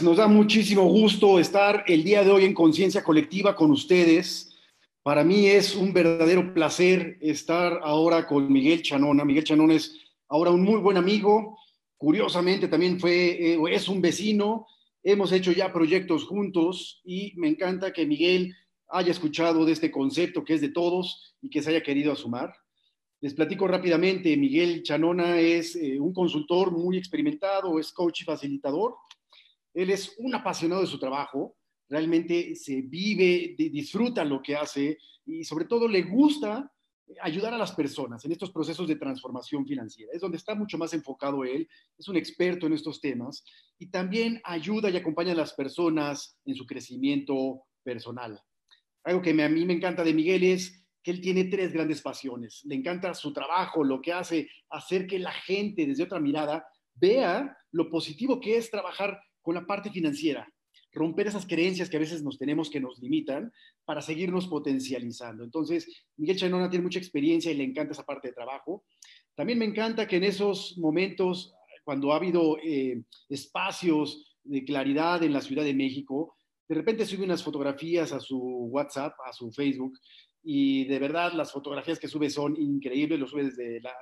nos da muchísimo gusto estar el día de hoy en Conciencia Colectiva con ustedes. Para mí es un verdadero placer estar ahora con Miguel Chanona. Miguel Chanona es ahora un muy buen amigo, curiosamente también fue, eh, es un vecino, hemos hecho ya proyectos juntos y me encanta que Miguel haya escuchado de este concepto que es de todos y que se haya querido asumar. Les platico rápidamente, Miguel Chanona es eh, un consultor muy experimentado, es coach y facilitador. Él es un apasionado de su trabajo, realmente se vive, disfruta lo que hace y sobre todo le gusta ayudar a las personas en estos procesos de transformación financiera. Es donde está mucho más enfocado él, es un experto en estos temas y también ayuda y acompaña a las personas en su crecimiento personal. Algo que a mí me encanta de Miguel es que él tiene tres grandes pasiones. Le encanta su trabajo, lo que hace, hacer que la gente desde otra mirada vea lo positivo que es trabajar con la parte financiera, romper esas creencias que a veces nos tenemos que nos limitan para seguirnos potencializando. Entonces, Miguel Chanona tiene mucha experiencia y le encanta esa parte de trabajo. También me encanta que en esos momentos, cuando ha habido eh, espacios de claridad en la Ciudad de México, de repente sube unas fotografías a su WhatsApp, a su Facebook, y de verdad las fotografías que sube son increíbles, lo sube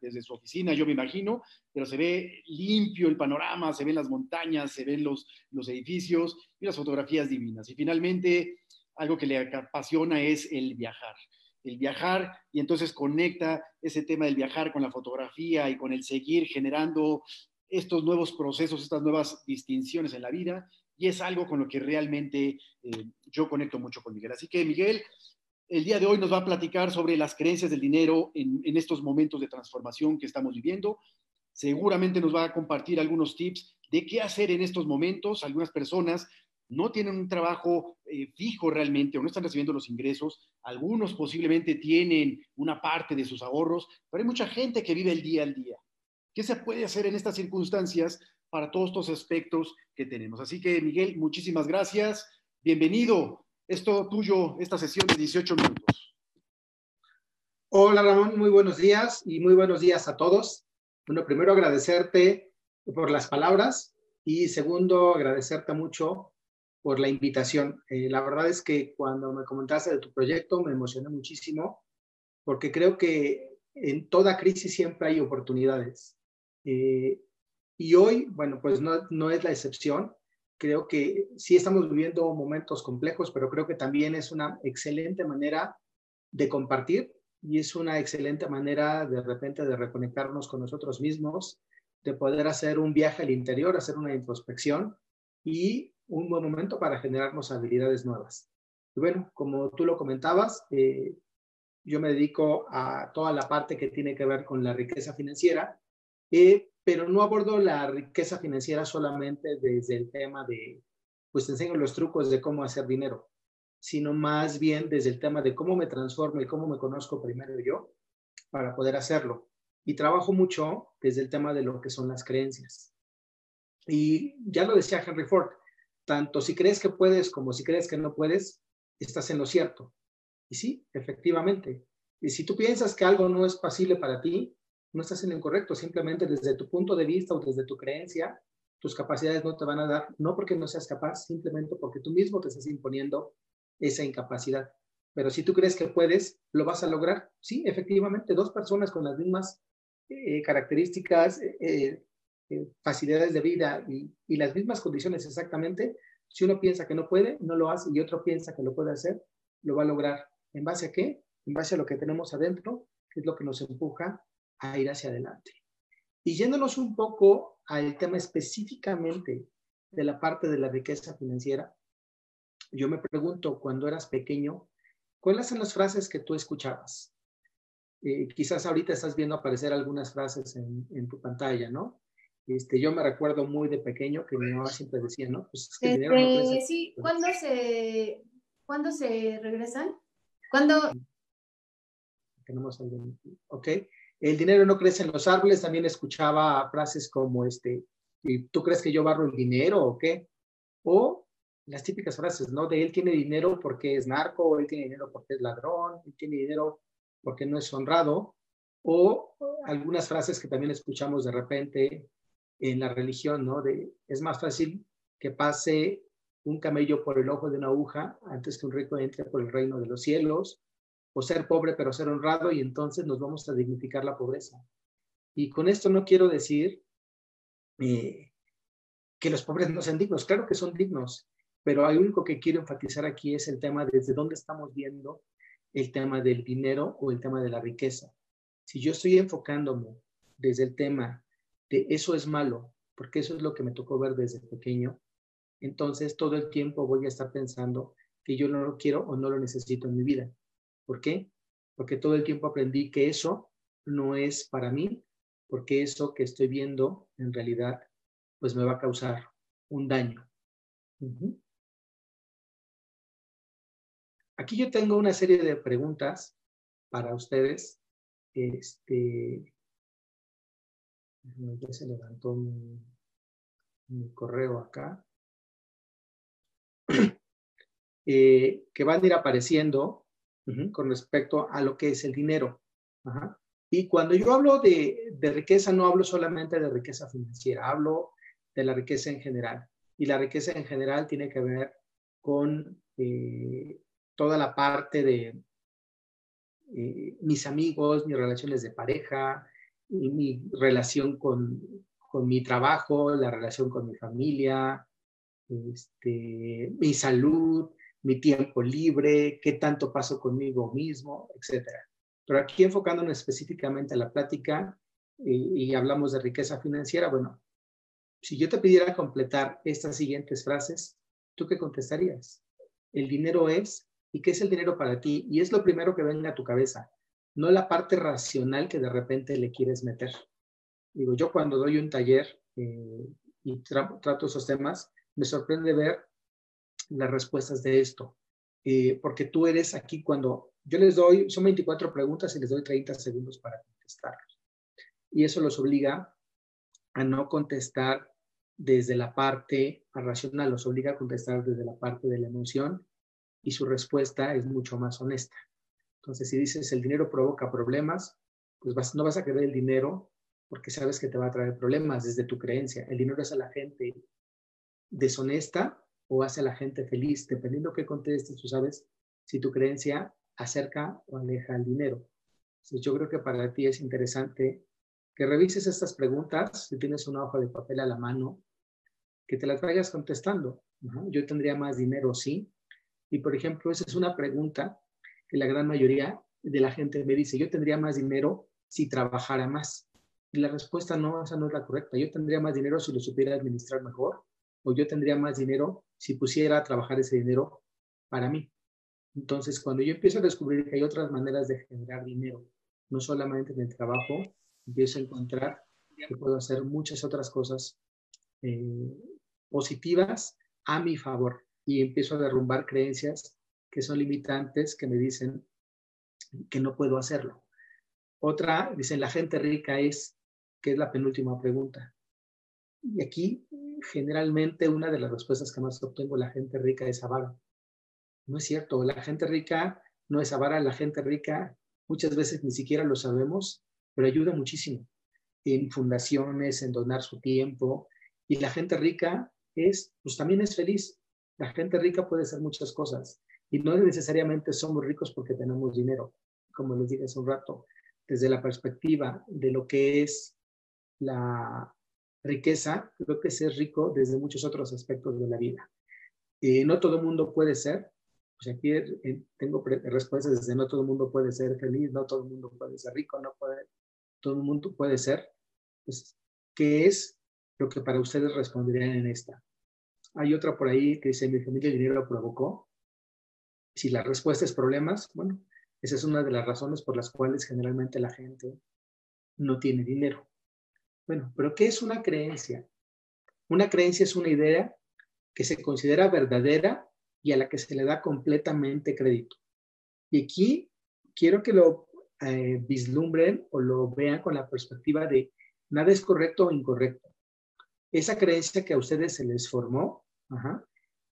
desde, su oficina, yo me imagino, pero se ve limpio el panorama, se ven las montañas, se ven los, los edificios y las fotografías divinas. Y finalmente, algo que le apasiona es el viajar. El viajar y entonces conecta ese tema del viajar con la fotografía y con el seguir generando estos nuevos procesos, estas nuevas distinciones en la vida y es algo con lo que realmente eh, yo conecto mucho con Miguel. Así que Miguel, el día de hoy nos va a platicar sobre las creencias del dinero en, estos momentos de transformación que estamos viviendo. Seguramente nos va a compartir algunos tips de qué hacer en estos momentos. Algunas personas no tienen un trabajo eh, fijo realmente o no están recibiendo los ingresos. Algunos posiblemente tienen una parte de sus ahorros, pero hay mucha gente que vive el día al día. ¿Qué se puede hacer en estas circunstancias para todos estos aspectos que tenemos? Así que, Miguel, muchísimas gracias. Bienvenido es todo tuyo esta sesión de 18 minutos. Hola Ramón, muy buenos días y muy buenos días a todos. Bueno, primero agradecerte por las palabras y segundo agradecerte mucho por la invitación. Eh, la verdad es que cuando me comentaste de tu proyecto me emocioné muchísimo porque creo que en toda crisis siempre hay oportunidades. Eh, y hoy, bueno, pues no, no es la excepción. Creo que sí estamos viviendo momentos complejos, pero creo que también es una excelente manera de compartir y es una excelente manera de repente de reconectarnos con nosotros mismos, de poder hacer un viaje al interior, hacer una introspección y un buen momento para generarnos habilidades nuevas. Y bueno, como tú lo comentabas, eh, yo me dedico a toda la parte que tiene que ver con la riqueza financiera. Eh, pero no abordo la riqueza financiera solamente desde el tema de, pues te enseño los trucos de cómo hacer dinero, sino más bien desde el tema de cómo me transformo y cómo me conozco primero yo para poder hacerlo. Y trabajo mucho desde el tema de lo que son las creencias. Y ya lo decía Henry Ford, tanto si crees que puedes como si crees que no puedes, estás en lo cierto. Y sí, efectivamente. Y si tú piensas que algo no es posible para ti, no estás en lo incorrecto, simplemente desde tu punto de vista o desde tu creencia, tus capacidades no te van a dar, no porque no seas capaz, simplemente porque tú mismo te estás imponiendo esa incapacidad. Pero si tú crees que puedes, lo vas a lograr. Sí, efectivamente, dos personas con las mismas eh, características, eh, eh, facilidades de vida y, y las mismas condiciones exactamente, si uno piensa que no puede, no lo hace y otro piensa que lo puede hacer, lo va a lograr. ¿En base a qué? En base a lo que tenemos adentro, que es lo que nos empuja a ir hacia adelante. Y yéndonos un poco al tema específicamente de la parte de la riqueza financiera, yo me pregunto, cuando eras pequeño, ¿cuáles son las frases que tú escuchabas? Eh, quizás ahorita estás viendo aparecer algunas frases en, tu pantalla, ¿no? Este, yo me recuerdo muy de pequeño que mi mamá siempre decía, ¿no? Pues es que dinero no este, Sí, ¿cuándo se, ¿cuándo se regresan? ¿Cuándo? Tenemos algo. Ok el dinero no crece en los árboles, también escuchaba frases como este, ¿tú crees que yo barro el dinero o qué? O las típicas frases, ¿no? De él tiene dinero porque es narco, él tiene dinero porque es ladrón, él tiene dinero porque no es honrado, o algunas frases que también escuchamos de repente en la religión, ¿no? De es más fácil que pase un camello por el ojo de una aguja antes que un rico entre por el reino de los cielos, o ser pobre pero ser honrado y entonces nos vamos a dignificar la pobreza. Y con esto no quiero decir eh, que los pobres no sean dignos, claro que son dignos, pero lo único que quiero enfatizar aquí es el tema desde dónde estamos viendo el tema del dinero o el tema de la riqueza. Si yo estoy enfocándome desde el tema de eso es malo, porque eso es lo que me tocó ver desde pequeño, entonces todo el tiempo voy a estar pensando que yo no lo quiero o no lo necesito en mi vida. ¿Por qué? Porque todo el tiempo aprendí que eso no es para mí, porque eso que estoy viendo en realidad pues me va a causar un daño. Aquí yo tengo una serie de preguntas para ustedes. Este, se levantó mi correo acá. Eh, que van a ir apareciendo con respecto a lo que es el dinero. Y cuando yo hablo de, riqueza, no hablo solamente de riqueza financiera, hablo de la riqueza en general. Y la riqueza en general tiene que ver con eh, toda la parte de eh, mis amigos, mis relaciones de pareja, mi relación con, con mi trabajo, la relación con mi familia, este, mi salud, mi tiempo libre, qué tanto paso conmigo mismo, etc. Pero aquí enfocándonos específicamente a la plática y, hablamos de riqueza financiera, bueno, si yo te pidiera completar estas siguientes frases, ¿tú qué contestarías? El dinero es, ¿y qué es el dinero para ti? Y es lo primero que venga a tu cabeza, no la parte racional que de repente le quieres meter. Digo, yo cuando doy un taller eh, y trato esos temas, me sorprende ver las respuestas de esto, eh, porque tú eres aquí cuando yo les doy, son 24 preguntas y les doy 30 segundos para contestarlos. Y eso los obliga a no contestar desde la parte racional, los obliga a contestar desde la parte de la emoción y su respuesta es mucho más honesta. Entonces, si dices el dinero provoca problemas, pues no vas a querer el dinero porque sabes que te va a traer problemas desde tu creencia. El dinero es a la gente deshonesta o hace a la gente feliz, dependiendo qué contestes, tú sabes si tu creencia acerca o aleja el dinero. Entonces, yo creo que para ti es interesante que revises estas preguntas, si tienes una hoja de papel a la mano, que te las vayas contestando. Yo tendría más dinero, sí. Y por ejemplo, esa es una pregunta que la gran mayoría de la gente me dice, yo tendría más dinero si trabajara más. Y la respuesta no, esa no es la correcta. Yo tendría más dinero si lo supiera administrar mejor, o yo tendría más dinero si pusiera a trabajar ese dinero para mí. Entonces, cuando yo empiezo a descubrir que hay otras maneras de generar dinero, no solamente en el trabajo, empiezo a encontrar que puedo hacer muchas otras cosas eh, positivas a mi favor y empiezo a derrumbar creencias que son limitantes que me dicen que no puedo hacerlo. Otra, dicen, la gente rica es, que es la penúltima pregunta. Y aquí, generalmente, una de las respuestas que más obtengo, la gente rica es avara. No es cierto, la gente rica no es avara, la gente rica muchas veces ni siquiera lo sabemos, pero ayuda muchísimo en fundaciones, en donar su tiempo. Y la gente rica es, pues también es feliz. La gente rica puede hacer muchas cosas y no necesariamente somos ricos porque tenemos dinero, como les dije hace un rato, desde la perspectiva de lo que es la riqueza, creo que ser rico desde muchos otros aspectos de la vida. Eh, no todo el mundo puede ser, pues aquí eh, tengo respuestas desde no todo el mundo puede ser feliz, no todo el mundo puede ser rico, no puede, todo el mundo puede ser. Pues, ¿qué es lo que para ustedes responderían en esta? Hay otra por ahí que dice, mi familia el dinero lo provocó. Si la respuesta es problemas, bueno, esa es una de las razones por las cuales generalmente la gente no tiene dinero. Bueno, pero ¿qué es una creencia? Una creencia es una idea que se considera verdadera y a la que se le da completamente crédito. Y aquí quiero que lo eh, vislumbren o lo vean con la perspectiva de nada es correcto o incorrecto esa creencia que a ustedes se les formó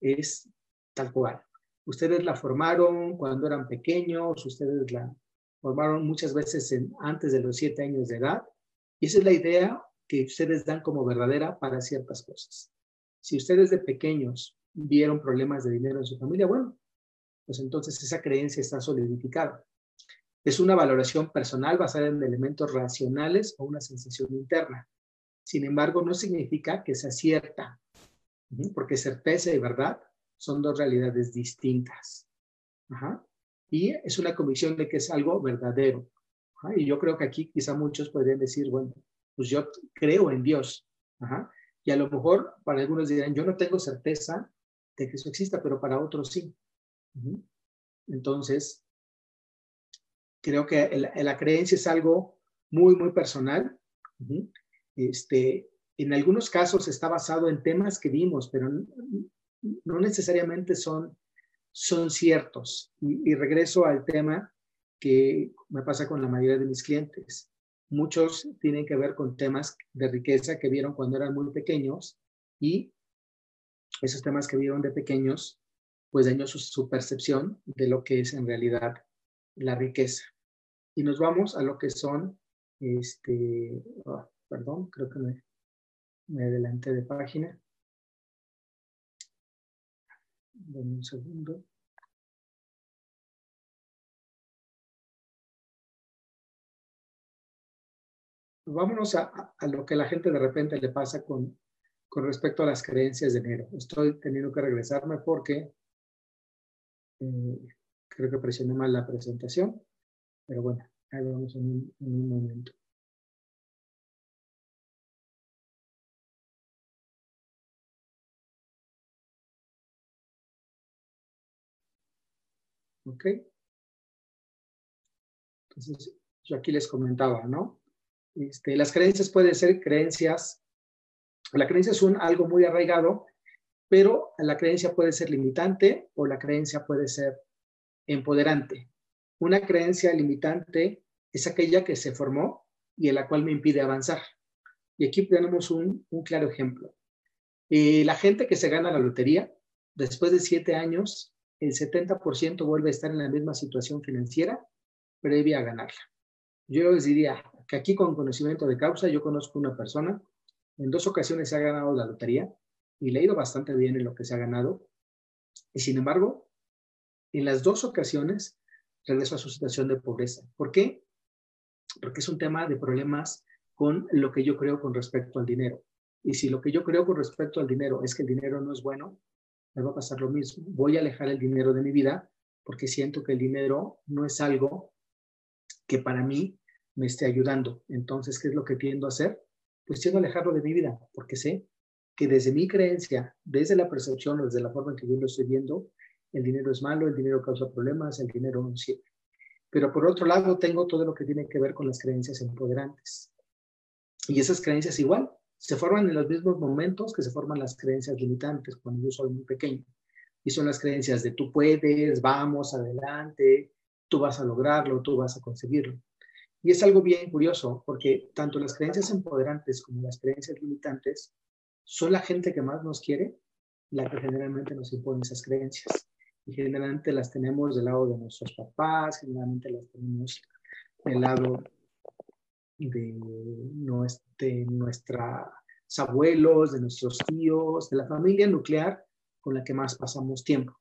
es tal cual. Ustedes la formaron cuando eran pequeños, ustedes la formaron muchas veces antes de los siete años de edad, y esa es la idea que ustedes dan como verdadera para ciertas cosas. Si ustedes de pequeños vieron problemas de dinero en su familia, bueno, pues entonces esa creencia está solidificada. Es una valoración personal basada en elementos racionales o una sensación interna. Sin embargo, no significa que sea cierta, porque certeza y verdad son dos realidades distintas. Y es una convicción de que es algo verdadero. Y yo creo que aquí quizá muchos podrían decir, bueno, pues yo creo en Dios. Y a lo mejor para algunos dirán, yo no tengo certeza de que eso exista, pero para otros sí. Entonces, creo que la, creencia es algo muy, muy personal. este, en algunos casos está basado en temas que vimos, pero no, necesariamente son, son ciertos. y, regreso al tema que me pasa con la mayoría de mis clientes. Muchos tienen que ver con temas de riqueza que vieron cuando eran muy pequeños y esos temas que vieron de pequeños, pues dañó su, percepción de lo que es en realidad la riqueza. Y nos vamos a lo que son, este, ah, perdón, creo que me, me adelanté de página. Dame un segundo. Vámonos a, lo que a la gente de repente le pasa con, con respecto a las creencias de enero. Estoy teniendo que regresarme porque eh, creo que presioné mal la presentación, pero bueno, ahí vamos en un, en un momento. ¿Ok? Entonces, yo aquí les comentaba, ¿no? Este, las creencias pueden ser creencias, la creencia es un, algo muy arraigado, pero la creencia puede ser limitante o la creencia puede ser empoderante. Una creencia limitante es aquella que se formó y en la cual me impide avanzar. Y aquí tenemos un, claro ejemplo. Eh, la gente que se gana la lotería, después de siete años, el 70% vuelve a estar en la misma situación financiera previa a ganarla. Yo les diría que aquí con conocimiento de causa, yo conozco una persona, en dos ocasiones se ha ganado la lotería y le ha ido bastante bien en lo que se ha ganado. Y sin embargo, en las dos ocasiones regresó a su situación de pobreza. ¿Por qué? Porque es un tema de problemas con lo que yo creo con respecto al dinero. Y si lo que yo creo con respecto al dinero es que el dinero no es bueno, me va a pasar lo mismo. Voy a alejar el dinero de mi vida porque siento que el dinero no es algo que para mí me esté ayudando. Entonces, ¿qué es lo que tiendo a hacer? Pues tiendo a alejarlo de mi vida, porque sé que desde mi creencia, desde la percepción o desde la forma en que yo lo estoy viendo, el dinero es malo, el dinero causa problemas, el dinero no sirve. Pero por otro lado, tengo todo lo que tiene que ver con las creencias empoderantes. Y esas creencias igual se forman en los mismos momentos que se forman las creencias limitantes cuando yo soy muy pequeño. Y son las creencias de tú puedes, vamos, adelante, tú vas a lograrlo, tú vas a conseguirlo. Y es algo bien curioso, porque tanto las creencias empoderantes como las creencias limitantes son la gente que más nos quiere, la que generalmente nos impone esas creencias. Y generalmente las tenemos del lado de nuestros papás, generalmente las tenemos del lado de, nuestros abuelos, de nuestros tíos, de la familia nuclear con la que más pasamos tiempo.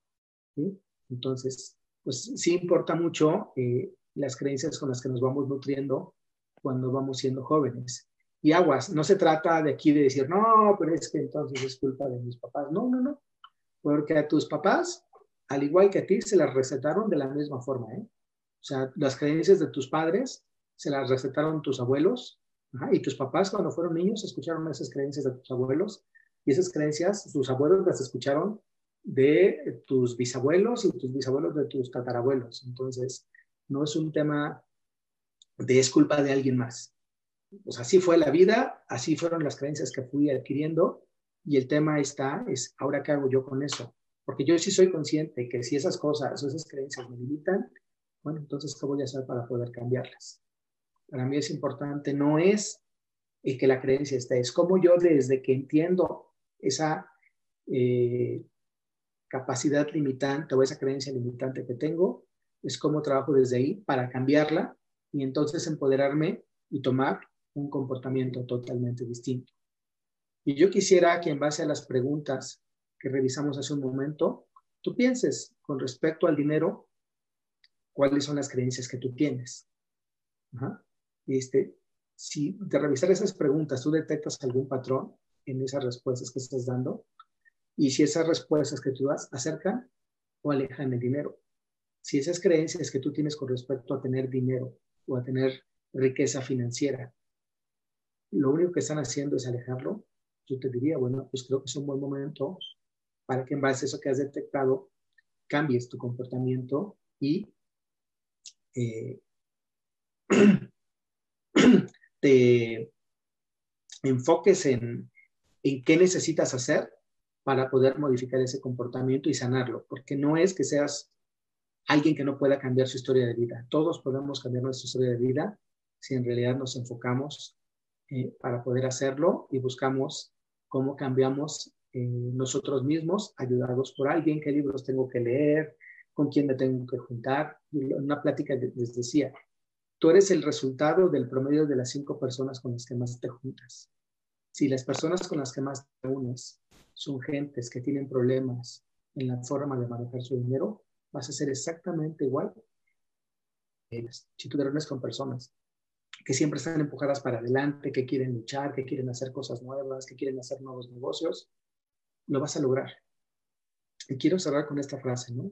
Entonces, pues sí importa mucho eh, las creencias con las que nos vamos nutriendo cuando vamos siendo jóvenes. Y aguas, no se trata de aquí de decir, no, pero es que entonces es culpa de mis papás. No, no, no. Porque a tus papás, al igual que a ti, se las recetaron de la misma forma. ¿eh? O sea, las creencias de tus padres se las recetaron tus abuelos. y tus papás, cuando fueron niños, escucharon esas creencias de tus abuelos. Y esas creencias, tus abuelos las escucharon de tus bisabuelos y tus bisabuelos de tus tatarabuelos. Entonces, no es un tema de es de alguien más. Pues así fue la vida, así fueron las creencias que fui adquiriendo y el tema está, es, ahora qué hago yo con eso. Porque yo sí soy consciente que si esas cosas o esas creencias me limitan, bueno, entonces, ¿qué voy a hacer para poder cambiarlas? Para mí es importante, no es el que la creencia esté, es como yo desde que entiendo esa eh, capacidad limitante o esa creencia limitante que tengo, es cómo trabajo desde ahí para cambiarla y entonces empoderarme y tomar un comportamiento totalmente distinto. Y yo quisiera que en base a las preguntas que revisamos hace un momento, tú pienses con respecto al dinero, cuáles son las creencias que tú tienes. Este, si de revisar esas preguntas tú detectas algún patrón en esas respuestas que estás dando, y si esas respuestas que tú das acercan o alejan el dinero. Si esas creencias que tú tienes con respecto a tener dinero o a tener riqueza financiera, lo único que están haciendo es alejarlo, yo te diría, bueno, pues creo que es un buen momento para que en base a eso que has detectado, cambies tu comportamiento y eh, te enfoques en, en qué necesitas hacer para poder modificar ese comportamiento y sanarlo, porque no es que seas alguien que no pueda cambiar su historia de vida. Todos podemos cambiar nuestra historia de vida si en realidad nos enfocamos eh, para poder hacerlo y buscamos cómo cambiamos eh, nosotros mismos, ayudados por alguien, qué libros tengo que leer, con quién me tengo que juntar. Una plática les decía, tú eres el resultado del promedio de las cinco personas con las que más te juntas. Si las personas con las que más te unes son gentes que tienen problemas en la forma de manejar su dinero, vas a ser exactamente igual si tú te reúnes con personas que siempre están empujadas para adelante, que quieren luchar, que quieren hacer cosas nuevas, que quieren hacer nuevos negocios, lo vas a lograr. Y quiero cerrar con esta frase, ¿no?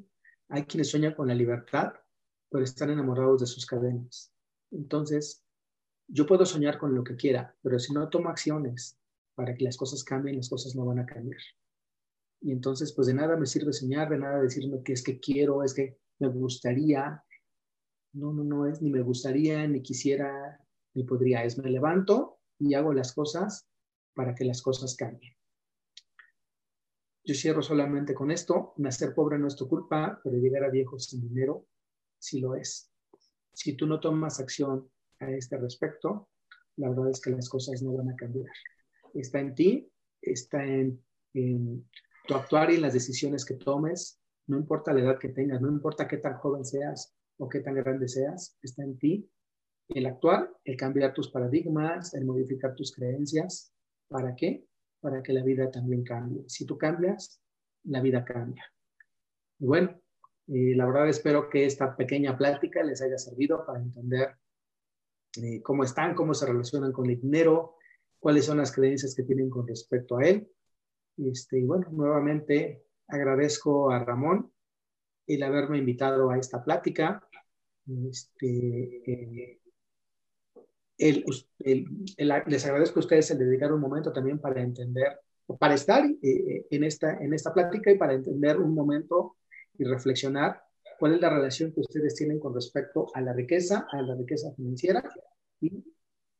Hay quienes sueñan con la libertad, pero están enamorados de sus cadenas. Entonces, yo puedo soñar con lo que quiera, pero si no tomo acciones para que las cosas cambien, las cosas no van a cambiar. Y entonces, pues de nada me sirve soñar, de nada decirme que es que quiero, es que me gustaría. No, no, no es ni me gustaría, ni quisiera, ni podría. Es me levanto y hago las cosas para que las cosas cambien. Yo cierro solamente con esto. Nacer pobre no es tu culpa, pero llegar a viejo sin dinero sí lo es. Si tú no tomas acción a este respecto, la verdad es que las cosas no van a cambiar. Está en ti, está en, tu actuar y las decisiones que tomes, no importa la edad que tengas, no importa qué tan joven seas o qué tan grande seas, está en ti el actuar, el cambiar tus paradigmas, el modificar tus creencias. ¿Para qué? para que la vida también cambie. Si tú cambias, la vida cambia. Y bueno, eh, la verdad espero que esta pequeña plática les haya servido para entender eh, cómo están, cómo se relacionan con el dinero, cuáles son las creencias que tienen con respecto a él. Este, y bueno, nuevamente agradezco a Ramón el haberme invitado a esta plática. Este, eh, les agradezco a ustedes el dedicar un momento también para entender, para estar eh, eh, en, esta, en esta plática y para entender un momento y reflexionar cuál es la relación que ustedes tienen con respecto a la riqueza, a la riqueza financiera y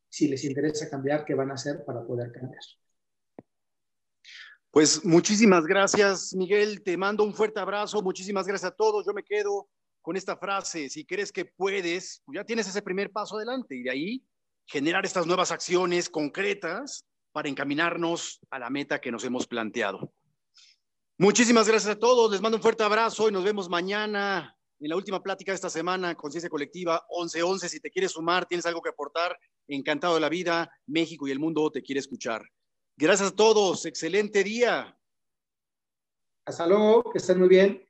si les interesa cambiar, qué van a hacer para poder cambiar. Pues muchísimas gracias, Miguel. Te mando un fuerte abrazo. Muchísimas gracias a todos. Yo me quedo con esta frase. Si crees que puedes, pues ya tienes ese primer paso adelante y de ahí generar estas nuevas acciones concretas para encaminarnos a la meta que nos hemos planteado. Muchísimas gracias a todos, les mando un fuerte abrazo y nos vemos mañana en la última plática de esta semana, Conciencia Colectiva 1111. Si te quieres sumar, tienes algo que aportar, encantado de la vida, México y el mundo te quiere escuchar. Gracias a todos, excelente día. Hasta luego, que estén muy bien.